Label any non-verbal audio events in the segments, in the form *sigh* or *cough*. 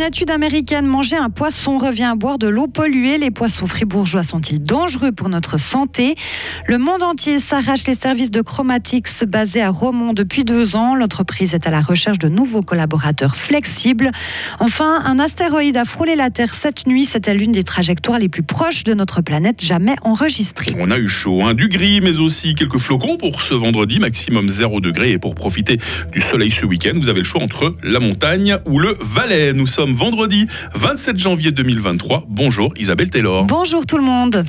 une étude américaine, manger un poisson revient à boire de l'eau polluée. Les poissons fribourgeois sont-ils dangereux pour notre santé? Le monde entier s'arrache les services de Chromatix basés à Romont depuis deux ans. L'entreprise est à la recherche de nouveaux collaborateurs flexibles. Enfin, un astéroïde a frôlé la Terre cette nuit. C'était l'une des trajectoires les plus proches de notre planète jamais enregistrées. On a eu chaud, hein, du gris, mais aussi quelques flocons pour ce vendredi, maximum 0 degré. Et pour profiter du soleil ce week-end, vous avez le choix entre la montagne ou le Valais. Nous sommes vendredi 27 janvier 2023. Bonjour Isabelle Taylor. Bonjour tout le monde.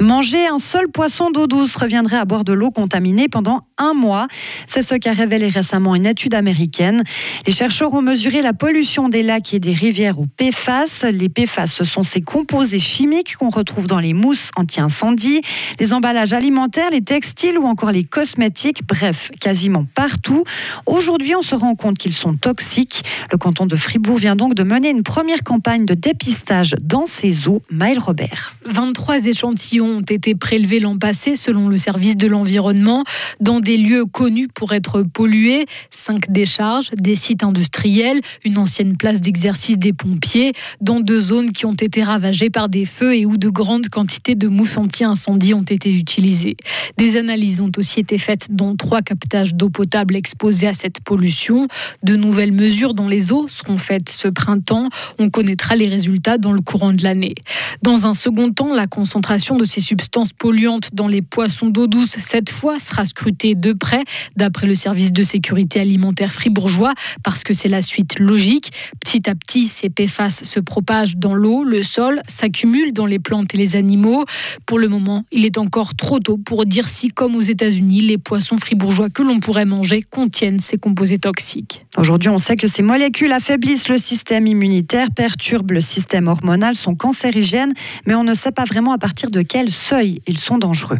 Manger un seul poisson d'eau douce reviendrait à boire de l'eau contaminée pendant un mois. C'est ce qu'a révélé récemment une étude américaine. Les chercheurs ont mesuré la pollution des lacs et des rivières au PFAS. Les PFAS, ce sont ces composés chimiques qu'on retrouve dans les mousses anti-incendie, les emballages alimentaires, les textiles ou encore les cosmétiques, bref, quasiment partout. Aujourd'hui, on se rend compte qu'ils sont toxiques. Le canton de Fribourg vient donc de mener une première campagne de dépistage dans ces eaux. Maël Robert. 23 échantillons ont été prélevés l'an passé selon le service de l'environnement dans des lieux connus pour être pollués, cinq décharges, des sites industriels, une ancienne place d'exercice des pompiers, dans deux zones qui ont été ravagées par des feux et où de grandes quantités de mousse anti-incendie ont été utilisées. Des analyses ont aussi été faites dont trois captages d'eau potable exposés à cette pollution. De nouvelles mesures dans les eaux seront faites ce printemps. On connaîtra les résultats dans le courant de l'année. Dans un second temps, la concentration de ces substances polluantes dans les poissons d'eau douce, cette fois, sera scrutée de près, d'après le service de sécurité alimentaire fribourgeois, parce que c'est la suite logique. Petit à petit, ces PFAS se propagent dans l'eau, le sol, s'accumulent dans les plantes et les animaux. Pour le moment, il est encore trop tôt pour dire si, comme aux États-Unis, les poissons fribourgeois que l'on pourrait manger contiennent ces composés toxiques. Aujourd'hui, on sait que ces molécules affaiblissent le système immunitaire, perturbent le système hormonal, sont cancérigènes, mais on ne sait pas vraiment à partir de quel seuil ils sont dangereux.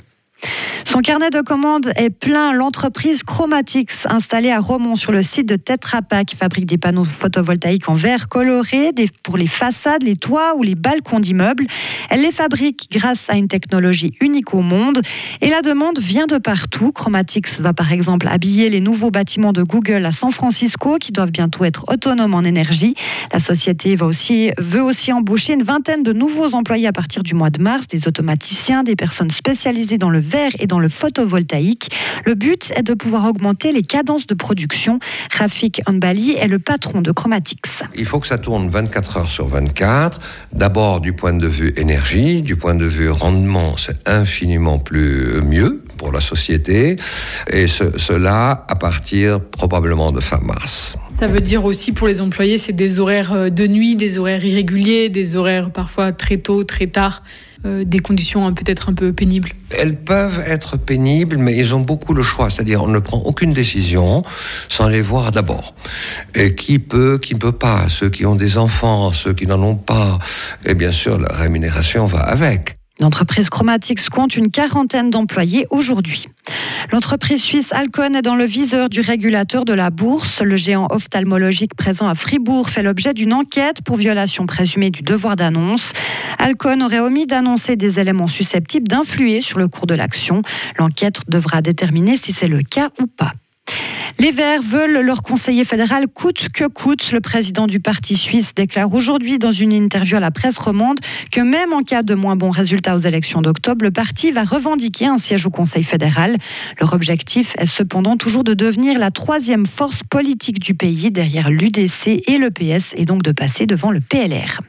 Son carnet de commandes est plein. L'entreprise Chromatix, installée à Romont sur le site de Tetra Pak, fabrique des panneaux photovoltaïques en verre coloré pour les façades, les toits ou les balcons d'immeubles. Elle les fabrique grâce à une technologie unique au monde et la demande vient de partout. Chromatix va par exemple habiller les nouveaux bâtiments de Google à San Francisco qui doivent bientôt être autonomes en énergie. La société va aussi, veut aussi embaucher une vingtaine de nouveaux employés à partir du mois de mars, des automaticiens, des personnes spécialisées dans le et dans le photovoltaïque. Le but est de pouvoir augmenter les cadences de production. Rafik Anbali est le patron de Chromatix. Il faut que ça tourne 24 heures sur 24. D'abord du point de vue énergie, du point de vue rendement, c'est infiniment plus mieux pour la société. Et cela à partir probablement de fin mars. Ça veut dire aussi pour les employés, c'est des horaires euh, de nuit, des horaires irréguliers, des horaires parfois très tôt, très tard, euh, des conditions peut-être un peu pénibles. Elles peuvent être pénibles, mais ils ont beaucoup le choix. C'est-à-dire, on ne prend aucune décision sans les voir d'abord. Et qui peut, qui ne peut pas? Ceux qui ont des enfants, ceux qui n'en ont pas. Et bien sûr, la rémunération va avec. L'entreprise Chromatix compte une quarantaine d'employés aujourd'hui. L'entreprise suisse Alcon est dans le viseur du régulateur de la bourse. Le géant ophtalmologique présent à Fribourg fait l'objet d'une enquête pour violation présumée du devoir d'annonce. Alcon aurait omis d'annoncer des éléments susceptibles d'influer sur le cours de l'action. L'enquête devra déterminer si c'est le cas ou pas. Les Verts veulent leur conseiller fédéral coûte que coûte. Le président du parti suisse déclare aujourd'hui dans une interview à la presse romande que même en cas de moins bons résultats aux élections d'octobre, le parti va revendiquer un siège au Conseil fédéral. Leur objectif est cependant toujours de devenir la troisième force politique du pays derrière l'UDC et le PS et donc de passer devant le PLR.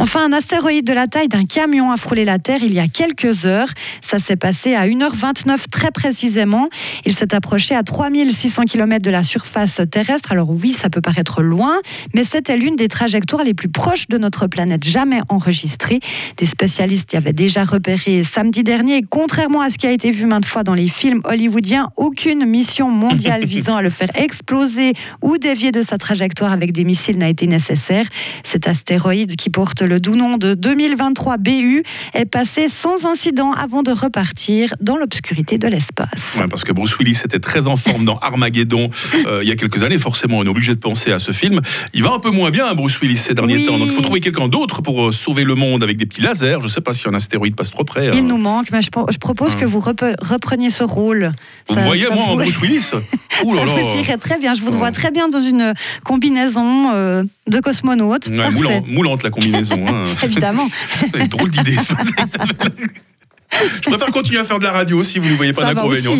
Enfin, un astéroïde de la taille d'un camion a frôlé la Terre il y a quelques heures. Ça s'est passé à 1h29 très précisément. Il s'est approché à 3600 km de la surface terrestre. Alors oui, ça peut paraître loin, mais c'était l'une des trajectoires les plus proches de notre planète jamais enregistrées. Des spécialistes y avaient déjà repéré samedi dernier. Contrairement à ce qui a été vu maintes fois dans les films hollywoodiens, aucune mission mondiale *laughs* visant à le faire exploser ou dévier de sa trajectoire avec des missiles n'a été nécessaire. Cet astéroïde qui porte le doux nom de 2023 BU est passé sans incident avant de repartir dans l'obscurité de l'espace. Ouais, parce que Bruce Willis était très en forme dans Armageddon euh, il y a quelques années. Forcément, on est obligé de penser à ce film. Il va un peu moins bien, Bruce Willis, ces derniers Oui. temps. Donc, il faut trouver quelqu'un d'autre pour euh, sauver le monde avec des petits lasers. Je ne sais pas si un astéroïde passe trop près. Il hein. nous manque, mais je, je propose que vous rep- repreniez ce rôle. Vous Ça- voyez, ça moi, en vous- Bruce Willis *laughs* Ouh là ça vous irait très bien. Je vous Oh. vois très bien dans une combinaison euh, de cosmonaute. Ouais, Parfait. moulant- moulante la combinaison. Hein. *laughs* Évidemment. C'est *laughs* une drôle d'idée. ce matin. Je préfère continuer à faire de la radio si vous ne voyez pas d'inconvénient.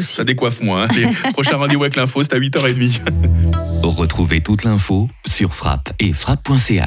Ça, décoiffe moins. hein. Les *laughs* prochains rendez-vous avec l'info, c'est à 8h30. Retrouvez toute l'info sur frappe et frappe.ch.